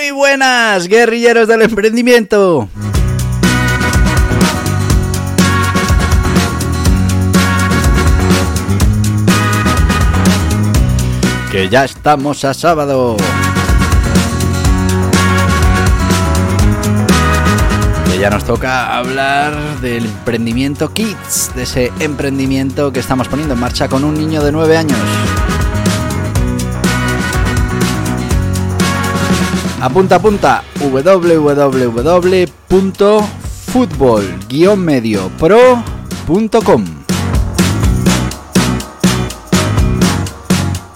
Muy buenas, guerrilleros del emprendimiento. Que ya estamos a sábado. Que ya nos toca hablar del emprendimiento Kids, de ese emprendimiento que estamos poniendo en marcha con un niño de 9 años. Apunta, apunta, www.futbol-mediopro.com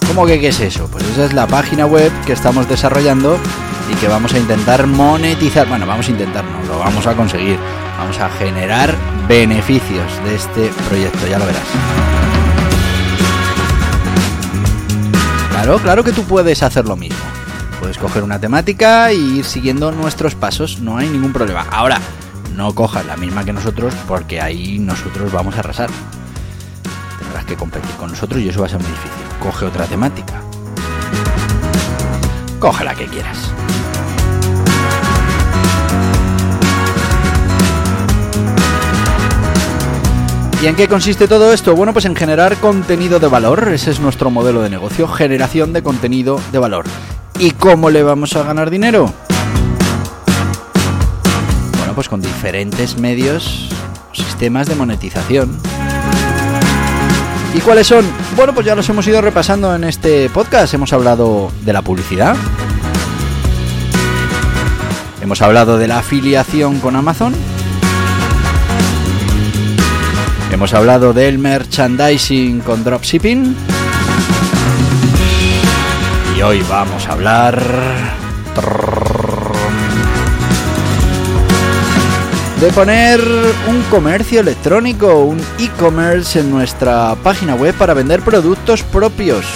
¿Cómo que qué es eso? Pues esa es la página web que estamos desarrollando y que vamos a intentar monetizar. Bueno, vamos a intentar, no, lo vamos a conseguir. Vamos a generar beneficios de este proyecto, ya lo verás. Claro, claro que tú puedes hacer lo mismo. Puedes coger una temática e ir siguiendo nuestros pasos, no hay ningún problema. Ahora, no cojas la misma que nosotros porque ahí nosotros vamos a arrasar. Tendrás que competir con nosotros y eso va a ser muy difícil. Coge otra temática. Coge la que quieras. ¿Y en qué consiste todo esto? Bueno, pues en generar contenido de valor. Ese es nuestro modelo de negocio, generación de contenido de valor. ¿Y cómo le vamos a ganar dinero? Bueno, pues con diferentes medios sistemas de monetización. ¿Y cuáles son? Bueno, pues ya los hemos ido repasando en este podcast. Hemos hablado de la publicidad. Hemos hablado de la afiliación con Amazon. Hemos hablado del merchandising con dropshipping. Hoy vamos a hablar de poner un comercio electrónico, un e-commerce en nuestra página web para vender productos propios.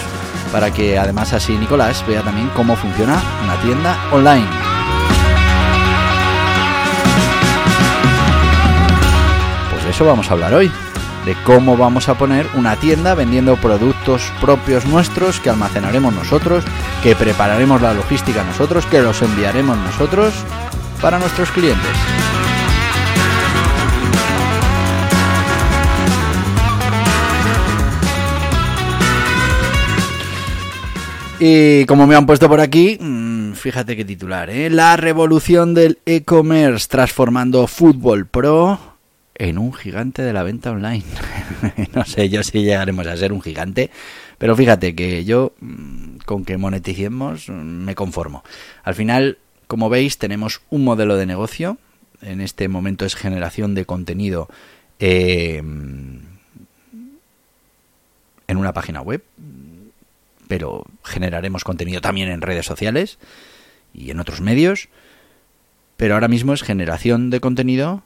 Para que además así Nicolás vea también cómo funciona una tienda online. Pues de eso vamos a hablar hoy de cómo vamos a poner una tienda vendiendo productos propios nuestros que almacenaremos nosotros, que prepararemos la logística nosotros, que los enviaremos nosotros para nuestros clientes. Y como me han puesto por aquí, fíjate qué titular, ¿eh? La revolución del e-commerce transformando Fútbol Pro en un gigante de la venta online. no sé yo si llegaremos a ser un gigante, pero fíjate que yo mm, con que moneticemos mm, me conformo. Al final, como veis, tenemos un modelo de negocio. En este momento es generación de contenido eh, en una página web, pero generaremos contenido también en redes sociales y en otros medios. Pero ahora mismo es generación de contenido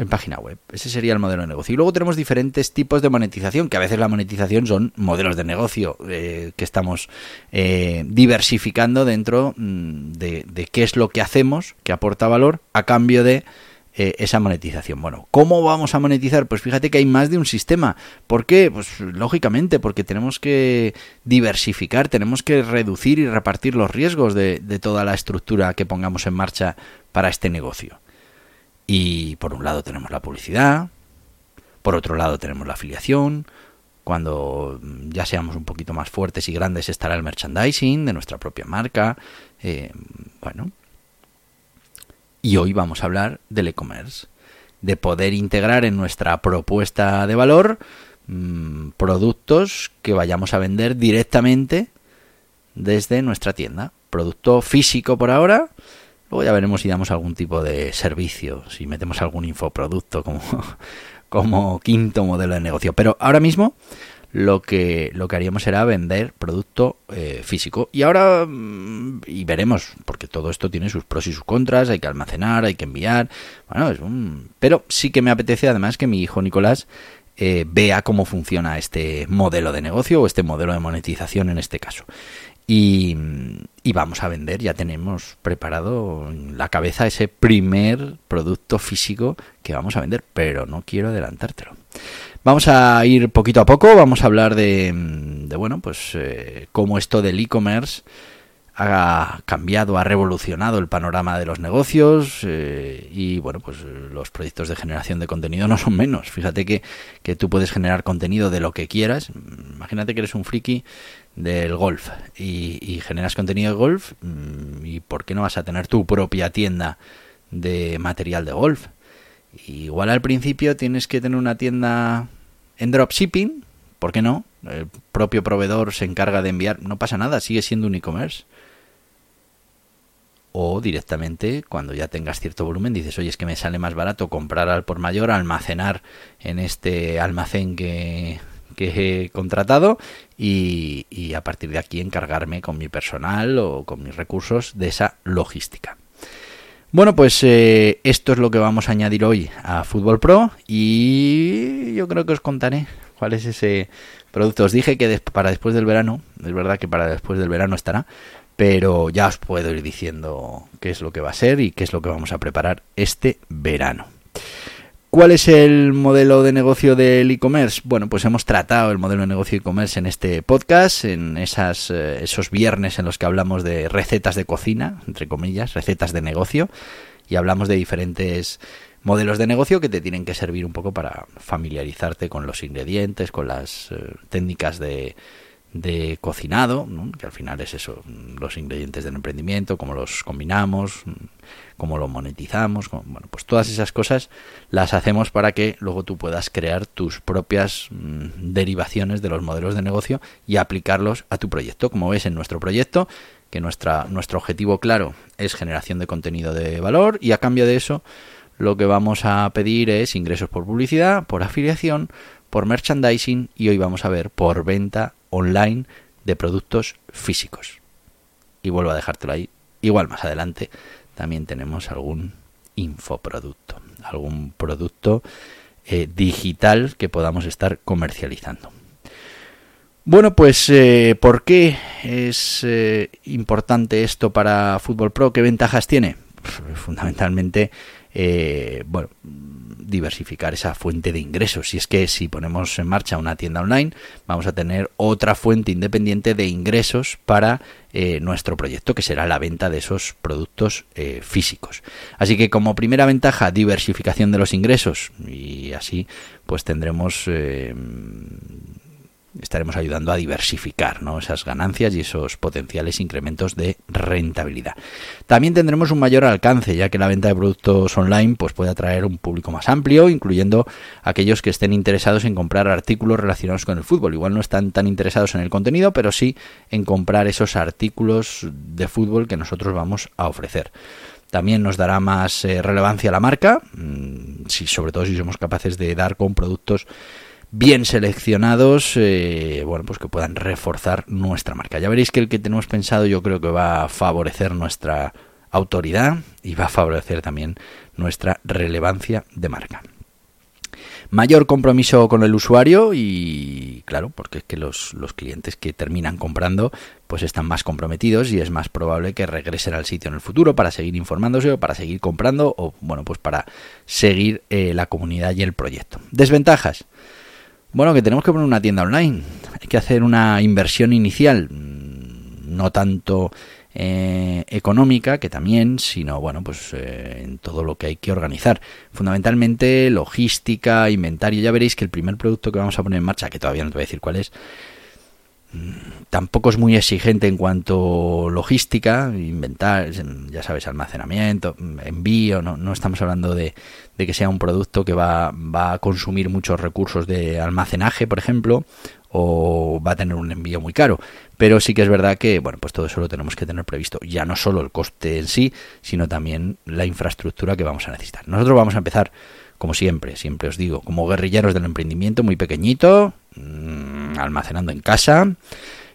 en página web. Ese sería el modelo de negocio. Y luego tenemos diferentes tipos de monetización, que a veces la monetización son modelos de negocio eh, que estamos eh, diversificando dentro mm, de, qué es lo que hacemos, que aporta valor, a cambio de eh, esa monetización. Bueno, ¿cómo vamos a monetizar? Pues fíjate que hay más de un sistema. ¿Por qué? Pues lógicamente, porque tenemos que diversificar, tenemos que reducir y repartir los riesgos de toda la estructura que pongamos en marcha para este negocio. Y por un lado tenemos la publicidad, por otro lado tenemos la afiliación, cuando ya seamos un poquito más fuertes y grandes estará el merchandising de nuestra propia marca. Eh, bueno. Y hoy vamos a hablar del e-commerce, de poder integrar en nuestra propuesta de valor mmm, productos que vayamos a vender directamente desde nuestra tienda. Producto físico por ahora, Luego ya veremos si damos algún tipo de servicio, si metemos algún infoproducto como, como quinto modelo de negocio. Pero ahora mismo lo que, lo que haríamos era vender producto eh, físico. Y ahora, mm, y veremos, porque todo esto tiene sus pros y sus contras, hay que almacenar, hay que enviar, bueno, es un... Pero sí que me apetece además que mi hijo Nicolás eh, vea cómo funciona este modelo de negocio o este modelo de monetización en este caso. Y, y, vamos a vender, ya tenemos preparado en la cabeza ese primer producto físico que vamos a vender, pero no quiero adelantártelo. Vamos a ir poquito a poco, vamos a hablar de, de bueno, pues eh, cómo esto del e-commerce ha cambiado, ha revolucionado el panorama de los negocios eh, y bueno, pues los proyectos de generación de contenido no son menos. Fíjate que, que tú puedes generar contenido de lo que quieras. Imagínate que eres un friki del golf y, generas contenido de golf mm, y por qué no vas a tener tu propia tienda de material de golf Igual al principio tienes que tener una tienda en dropshipping, ¿por qué no? El propio proveedor se encarga de enviar, no pasa nada, sigue siendo un e-commerce. O directamente, cuando ya tengas cierto volumen, dices, oye, es que me sale más barato comprar al por mayor, almacenar en este almacén que, que he contratado y, y a partir de aquí encargarme con mi personal o con mis recursos de esa logística. Bueno, pues eh, esto es lo que vamos a añadir hoy a Fútbol Pro y yo creo que os contaré cuál es ese producto. Os dije que para después del verano, es verdad que para después del verano estará, pero ya os puedo ir diciendo qué es lo que va a ser y qué es lo que vamos a preparar este verano. ¿Cuál es el modelo de negocio del e-commerce? Bueno, pues hemos tratado el modelo de negocio e-commerce en este podcast, en eh, esos viernes en los que hablamos de recetas de cocina, entre comillas, recetas de negocio, y hablamos de diferentes modelos de negocio que te tienen que servir un poco para familiarizarte con los ingredientes, con las eh, técnicas de, de cocinado, que al final es eso, los ingredientes del emprendimiento, cómo los combinamos, cómo lo monetizamos, bueno, pues todas esas cosas las hacemos para que luego tú puedas crear tus propias mm, derivaciones de los modelos de negocio y aplicarlos a tu proyecto. Como ves en nuestro proyecto, que nuestra, nuestro objetivo claro es generación de contenido de valor y a cambio de eso lo que vamos a pedir es ingresos por publicidad, por afiliación, por merchandising y hoy vamos a ver por venta online de productos físicos. Y vuelvo a dejártelo ahí. Igual más adelante también tenemos algún infoproducto, algún producto eh, digital que podamos estar comercializando. Bueno, pues eh, ¿por qué es eh, importante esto para Fútbol Pro? ¿Qué ventajas tiene? Fundamentalmente, bueno, diversificar esa fuente de ingresos. Y es que si ponemos en marcha una tienda online, vamos a tener otra fuente independiente de ingresos para eh, nuestro proyecto, que será la venta de esos productos eh, físicos. Así que como primera ventaja, diversificación de los ingresos. Y así pues tendremos eh, estaremos ayudando a diversificar ¿no? esas ganancias y esos potenciales incrementos de rentabilidad. También tendremos un mayor alcance, ya que la venta de productos online pues, puede atraer un público más amplio, incluyendo aquellos que estén interesados en comprar artículos relacionados con el fútbol. Igual no están tan interesados en el contenido, pero sí en comprar esos artículos de fútbol que nosotros vamos a ofrecer también nos dará más eh, relevancia a la marca, mm, si, sobre todo si somos capaces de dar con productos bien seleccionados, eh, bueno, pues que puedan reforzar nuestra marca. Ya veréis que el que tenemos pensado yo creo que va a favorecer nuestra autoridad y va a favorecer también nuestra relevancia de marca. Mayor compromiso con el usuario y claro, porque es que los, los, clientes que terminan comprando pues están más comprometidos y es más probable que regresen al sitio en el futuro para seguir informándose o para seguir comprando o bueno pues para seguir eh, la comunidad y el proyecto. Desventajas. Bueno, que tenemos que poner una tienda online. Hay que hacer una inversión inicial, mm, no tanto eh, económica, que también, sino bueno, pues eh, en todo lo que hay que organizar. Fundamentalmente logística, inventario. Ya veréis que el primer producto que vamos a poner en marcha, que todavía no te voy a decir cuál es, tampoco es muy exigente en cuanto logística, inventar, ya sabes, almacenamiento, envío, no, no estamos hablando de, de, que sea un producto que va, va, a consumir muchos recursos de almacenaje, por ejemplo, o va a tener un envío muy caro. Pero sí que es verdad que, bueno, pues todo eso lo tenemos que tener previsto. Ya no solo el coste en sí, sino también la infraestructura que vamos a necesitar. Nosotros vamos a empezar, como siempre, siempre os digo, como guerrilleros del emprendimiento, muy pequeñito, mm, almacenando en casa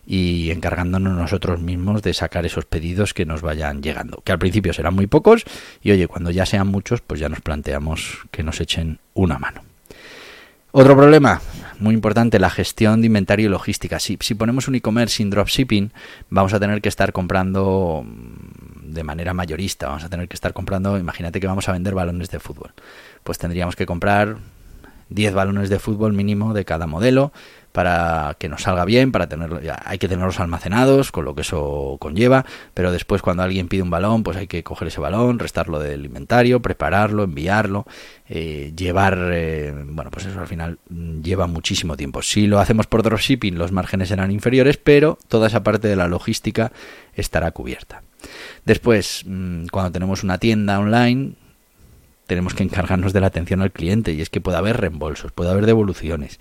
y encargándonos nosotros mismos de sacar esos pedidos que nos vayan llegando. Que al principio serán muy pocos y oye, cuando ya sean muchos, pues ya nos planteamos que nos echen una mano. Otro problema, muy importante, la gestión de inventario y logística. Si, si ponemos un e-commerce sin dropshipping, vamos a tener que estar comprando mm, de manera mayorista, vamos a tener que estar comprando, imagínate que vamos a vender balones de fútbol. Pues tendríamos que comprar 10 balones de fútbol mínimo de cada modelo para que nos salga bien, para tenerlo, hay que tenerlos almacenados, con lo que eso conlleva, pero después cuando alguien pide un balón, pues hay que coger ese balón, restarlo del inventario, prepararlo, enviarlo, eh, llevar, eh, bueno, pues eso al final mm, lleva muchísimo tiempo. Si lo hacemos por dropshipping, los márgenes serán inferiores, pero toda esa parte de la logística estará cubierta. Después, mm, cuando tenemos una tienda online, tenemos que encargarnos de la atención al cliente y es que puede haber reembolsos, puede haber devoluciones,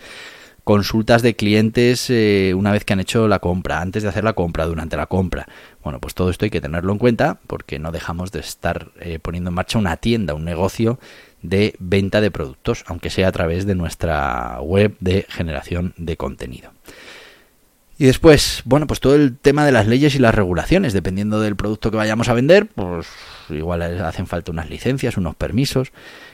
consultas de clientes eh, una vez que han hecho la compra, antes de hacer la compra, durante la compra. Bueno, pues todo esto hay que tenerlo en cuenta porque no dejamos de estar eh, poniendo en marcha una tienda, un negocio de venta de productos, aunque sea a través de nuestra web de generación de contenido. Y después, bueno, pues todo el tema de las leyes y las regulaciones, dependiendo del producto que vayamos a vender, pues igual hacen falta unas licencias, unos permisos.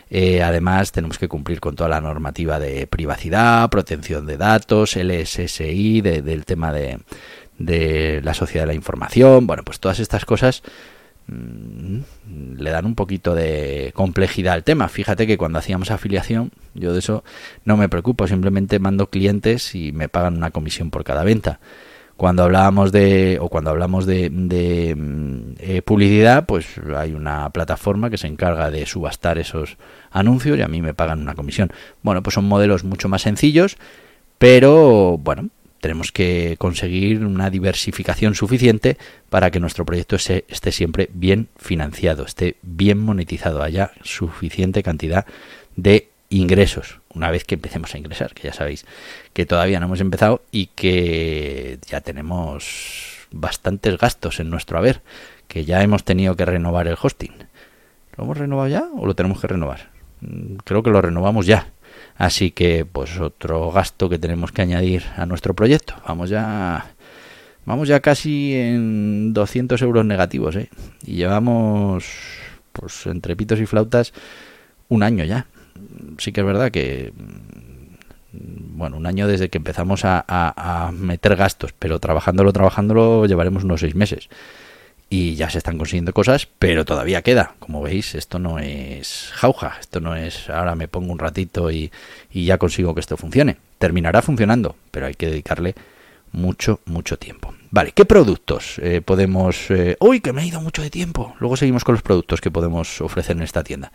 Eh, además, tenemos que cumplir con toda la normativa de privacidad, protección de datos, LSSI, del tema de, de la sociedad de la información. Bueno, pues todas estas cosas le dan un poquito de complejidad al tema. Fíjate que cuando hacíamos afiliación, yo de eso no me preocupo, simplemente mando clientes y me pagan una comisión por cada venta. Cuando hablábamos de, o cuando hablamos de, mm, eh, publicidad, pues hay una plataforma que se encarga de subastar esos anuncios y a mí me pagan una comisión. Bueno, pues son modelos mucho más sencillos, pero bueno, tenemos que conseguir una diversificación suficiente para que nuestro proyecto esté siempre bien financiado, esté bien monetizado, haya suficiente cantidad de ingresos una vez que empecemos a ingresar, que ya sabéis que todavía no hemos empezado y que ya tenemos bastantes gastos en nuestro haber, que ya hemos tenido que renovar el hosting. ¿Lo hemos renovado ya o lo tenemos que renovar? Mm, creo que lo renovamos ya Así que, pues otro gasto que tenemos que añadir a nuestro proyecto. Vamos ya, vamos ya casi en 200 euros negativos, ¿eh? Y llevamos, pues entre pitos y flautas, un año ya. Sí que es verdad que, bueno, un año desde que empezamos a, a meter gastos, pero trabajándolo, trabajándolo, llevaremos unos seis meses y ya se están consiguiendo cosas, pero todavía queda. Como veis, esto no es jauja, esto no es ahora me pongo un ratito y, ya consigo que esto funcione. Terminará funcionando, pero hay que dedicarle mucho, mucho tiempo. Vale, ¿qué productos eh, podemos... Eh, uy, que me ha ido mucho de tiempo. Luego seguimos con los productos que podemos ofrecer en esta tienda.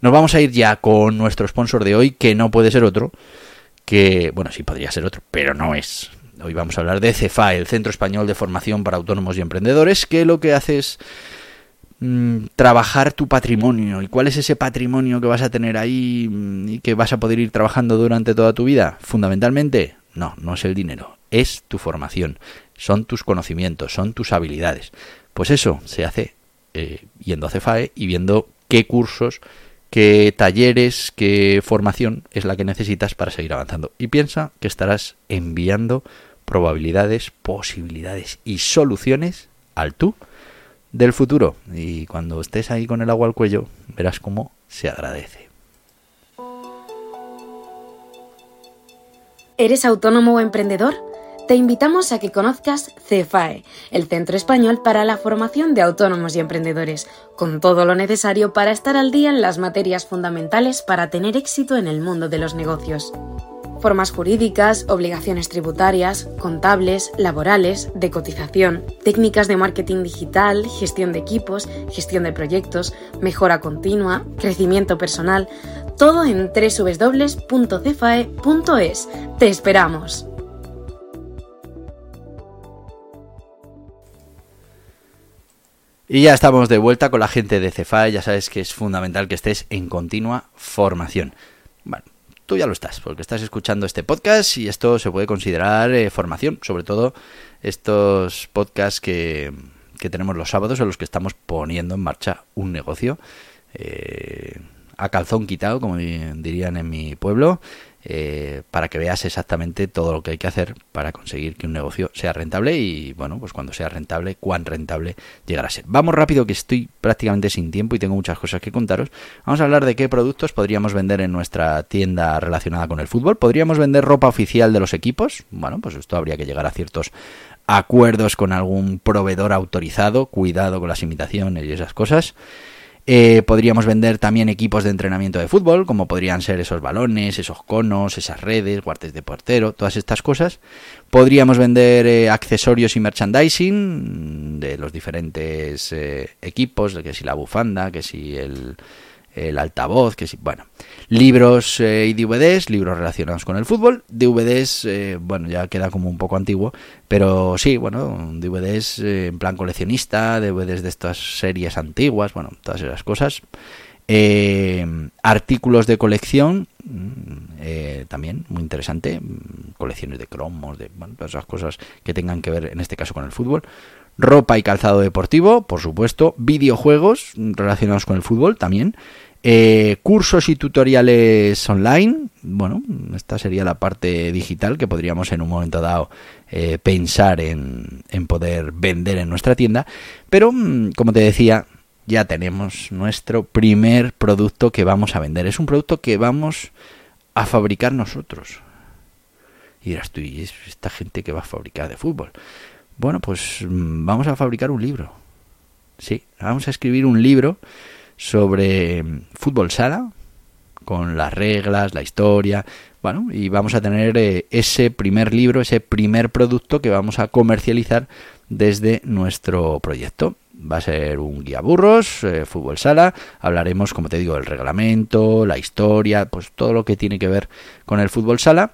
Nos vamos a ir ya con nuestro sponsor de hoy, que no puede ser otro, que, bueno, sí podría ser otro, pero no es. Hoy vamos a hablar de CEFA, el Centro Español de Formación para Autónomos y Emprendedores, que lo que hace es mm, trabajar tu patrimonio. ¿Y cuál es ese patrimonio que vas a tener ahí mm, y que vas a poder ir trabajando durante toda tu vida? Fundamentalmente, no, no es el dinero, es tu formación, son tus conocimientos, son tus habilidades. Pues eso se hace eh, yendo a CEFAE y viendo qué cursos qué talleres, qué formación es la que necesitas para seguir avanzando. Y piensa que estarás enviando probabilidades, posibilidades y soluciones al tú del futuro. Y cuando estés ahí con el agua al cuello, verás cómo se agradece. ¿Eres autónomo o emprendedor? Te invitamos a que conozcas CEFAE, el Centro Español para la Formación de Autónomos y Emprendedores, con todo lo necesario para estar al día en las materias fundamentales para tener éxito en el mundo de los negocios formas jurídicas, obligaciones tributarias, contables, laborales, de cotización, técnicas de marketing digital, gestión de equipos, gestión de proyectos, mejora continua, crecimiento personal, todo en www.cefae.es. Te esperamos. Y ya estamos de vuelta con la gente de Cefae, ya sabes que es fundamental que estés en continua formación. Tú ya lo estás, porque estás escuchando este podcast y esto se puede considerar eh, formación, sobre todo estos podcasts que, tenemos los sábados en los que estamos poniendo en marcha un negocio. Eh, a calzón quitado, como dirían en mi pueblo, eh, para que veas exactamente todo lo que hay que hacer para conseguir que un negocio sea rentable y, bueno, pues cuando sea rentable, cuán rentable llegará a ser. Vamos rápido, que estoy prácticamente sin tiempo y tengo muchas cosas que contaros. Vamos a hablar de qué productos podríamos vender en nuestra tienda relacionada con el fútbol. ¿Podríamos vender ropa oficial de los equipos? Bueno, pues esto habría que llegar a ciertos acuerdos con algún proveedor autorizado, cuidado con las imitaciones y esas cosas. Eh, podríamos vender también equipos de entrenamiento de fútbol, como podrían ser esos balones, esos conos, esas redes, guartes de portero, todas estas cosas. Podríamos vender eh, accesorios y merchandising de los diferentes eh, equipos, que si la bufanda, que si el, el altavoz, que sí, bueno, libros eh, y DVDs, libros relacionados con el fútbol, DVDs, eh, bueno, ya queda como un poco antiguo, pero sí, bueno, DVDs eh, en plan coleccionista, DVDs de estas series antiguas, bueno, todas esas cosas. artículos de colección, mm, también muy interesante, mm, colecciones de cromos, de bueno, todas esas cosas que tengan que ver en este caso con el fútbol. Ropa y calzado deportivo, por supuesto, videojuegos relacionados con el fútbol también, eh, cursos y tutoriales online. Bueno, esta sería la parte digital que podríamos en un momento dado eh, pensar en, en, poder vender en nuestra tienda. Pero, mm, como te decía, ya tenemos nuestro primer producto que vamos a vender. Es un producto que vamos a fabricar nosotros. Y tú, ¿y esta gente que va a fabricar de fútbol? Bueno, pues mm, vamos a fabricar un libro. Sí, vamos a escribir un libro sobre fútbol sala, con las reglas, la historia, bueno, y vamos a tener eh, ese primer libro, ese primer producto que vamos a comercializar desde nuestro proyecto. Va a ser un guía burros, eh, fútbol sala, hablaremos, como te digo, del reglamento, la historia, pues todo lo que tiene que ver con el fútbol sala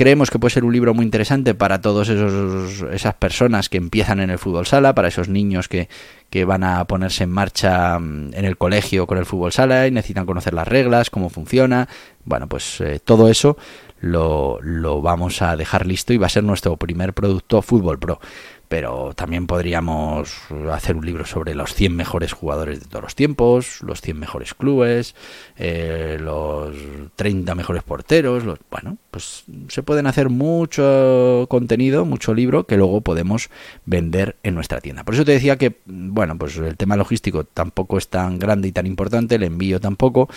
creemos que puede ser un libro muy interesante para todas esas personas que empiezan en el fútbol sala, para esos niños que, que van a ponerse en marcha mm, en el colegio con el fútbol sala y necesitan conocer las reglas, cómo funciona. Bueno, pues eh, todo eso lo, lo vamos a dejar listo y va a ser nuestro primer producto Fútbol Pro pero también podríamos hacer un libro sobre los 100 mejores jugadores de todos los tiempos, los 100 mejores clubes, eh, los 30 mejores porteros, los, bueno, pues se pueden hacer mucho contenido, mucho libro que luego podemos vender en nuestra tienda. Por eso te decía que, bueno, pues el tema logístico tampoco es tan grande y tan importante, el envío tampoco,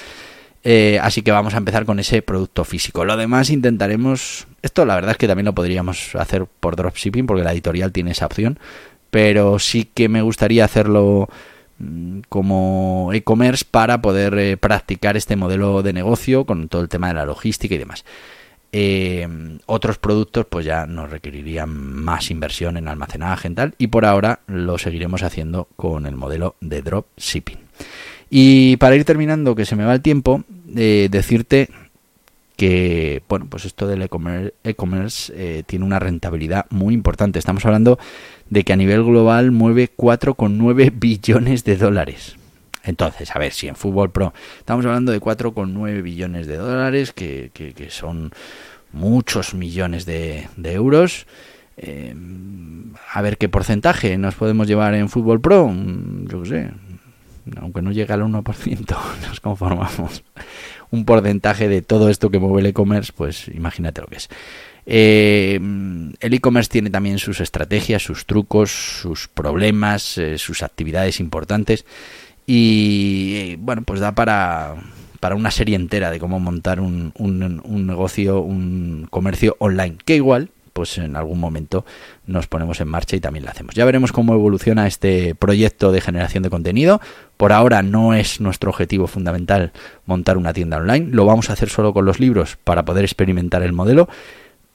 eh, así que vamos a empezar con ese producto físico. Lo demás intentaremos. Esto la verdad es que también lo podríamos hacer por dropshipping porque la editorial tiene esa opción. Pero sí que me gustaría hacerlo mm, como e-commerce para poder eh, practicar este modelo de negocio con todo el tema de la logística y demás. Eh, otros productos pues ya nos requerirían más inversión en almacenaje y tal y por ahora lo seguiremos haciendo con el modelo de dropshipping. Y para ir terminando, que se me va el tiempo, eh, decirte que, bueno, pues esto del e-commerce eh, tiene una rentabilidad muy importante. Estamos hablando de que a nivel global mueve 4,9 billones de dólares. Entonces, a ver, si en Fútbol Pro estamos hablando de 4,9 billones de dólares, que, que, son muchos millones de, euros. Eh, a ver qué porcentaje nos podemos llevar en Fútbol Pro. Mm, yo qué sé, aunque no llega al 1%, nos conformamos un porcentaje de todo esto que mueve el e-commerce, pues imagínate lo que es. Eh, el e-commerce tiene también sus estrategias, sus trucos, sus problemas, eh, sus actividades importantes y eh, bueno, pues da para, para una serie entera de cómo montar un, un, un negocio, un comercio online, que igual pues en algún momento nos ponemos en marcha y también lo hacemos. Ya veremos cómo evoluciona este proyecto de generación de contenido. Por ahora no es nuestro objetivo fundamental montar una tienda online. Lo vamos a hacer solo con los libros para poder experimentar el modelo.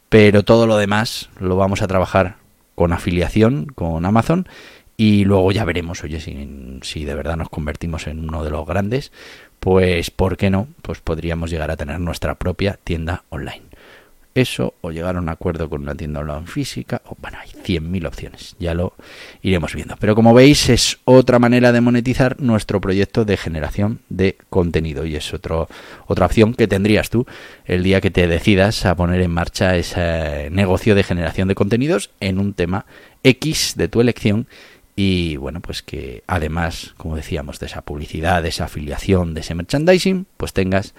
Pero todo lo demás lo vamos a trabajar con afiliación con Amazon y luego ya veremos, oye, si, si de verdad nos convertimos en uno de los grandes, pues ¿por qué no? Pues podríamos llegar a tener nuestra propia tienda online eso o llegar a un acuerdo con una tienda online física o bueno hay 100.000 opciones ya lo iremos viendo. Pero como veis es otra manera de monetizar nuestro proyecto de generación de contenido y es otro, otra opción que tendrías tú el día que te decidas a poner en marcha ese negocio de generación de contenidos en un tema X de tu elección. Y bueno, pues que además, como decíamos, de esa publicidad, de esa afiliación, de ese merchandising, pues tengas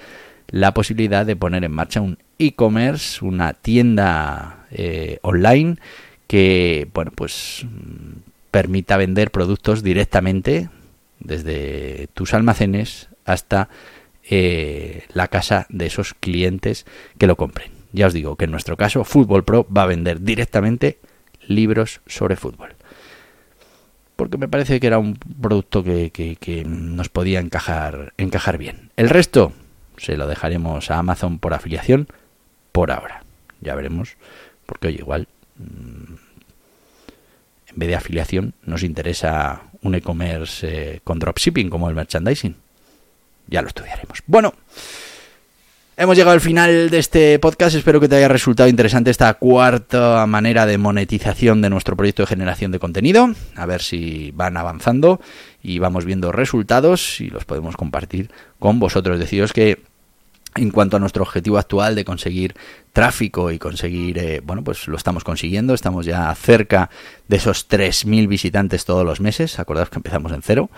la posibilidad de poner en marcha un e-commerce, una tienda eh, online que, bueno, pues mm, permita vender productos directamente desde tus almacenes hasta eh, la casa de esos clientes que lo compren. Ya os digo que en nuestro caso Fútbol Pro va a vender directamente libros sobre fútbol porque me parece que era un producto que, nos podía encajar, encajar bien. El resto se lo dejaremos a Amazon por afiliación por ahora. Ya veremos, porque oye, igual mm, en vez de afiliación nos interesa un e-commerce eh, con dropshipping como el merchandising. Ya lo estudiaremos. Bueno. Hemos llegado al final de este podcast. Espero que te haya resultado interesante esta cuarta manera de monetización de nuestro proyecto de generación de contenido. A ver si van avanzando y vamos viendo resultados y los podemos compartir con vosotros. Deciros que en cuanto a nuestro objetivo actual de conseguir tráfico y conseguir, eh, bueno, pues lo estamos consiguiendo, estamos ya cerca de esos 3.000 visitantes todos los meses, acordaos que empezamos en cero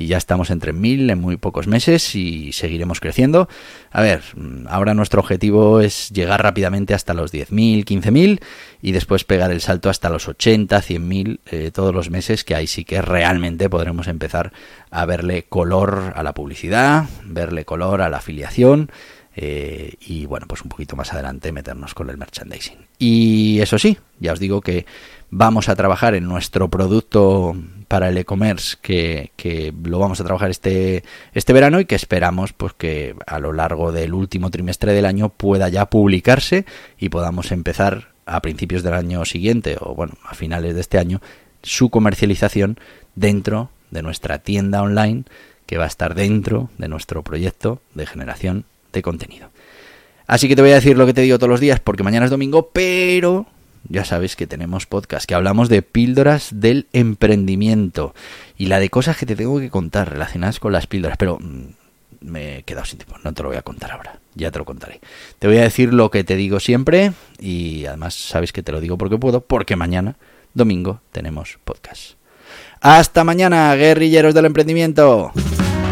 y ya estamos entre 1.000 en muy pocos meses y seguiremos creciendo. A ver, ahora nuestro objetivo es llegar rápidamente hasta los 10.000, 15.000 y después pegar el salto hasta los 80, 100.000 eh, todos los meses, que ahí sí que realmente podremos empezar a verle color a la publicidad, verle color a la afiliación eh, y bueno, pues un poquito más adelante meternos con el merchandising. Y eso sí, ya os digo que vamos a trabajar en nuestro producto para el e-commerce que, que, lo vamos a trabajar este, este verano y que esperamos pues que a lo largo del último trimestre del año pueda ya publicarse y podamos empezar a principios del año siguiente o bueno a finales de este año su comercialización dentro de nuestra tienda online que va a estar dentro de nuestro proyecto de generación de contenido. Así que te voy a decir lo que te digo todos los días porque mañana es domingo, pero ya sabes que tenemos podcast, que hablamos de píldoras del emprendimiento y la de cosas que te tengo que contar relacionadas con las píldoras, pero mm, me he quedado sin tiempo, no te lo voy a contar ahora, ya te lo contaré. Te voy a decir lo que te digo siempre y además sabes que te lo digo porque puedo, porque mañana, domingo, tenemos podcast. Hasta mañana, guerrilleros del emprendimiento.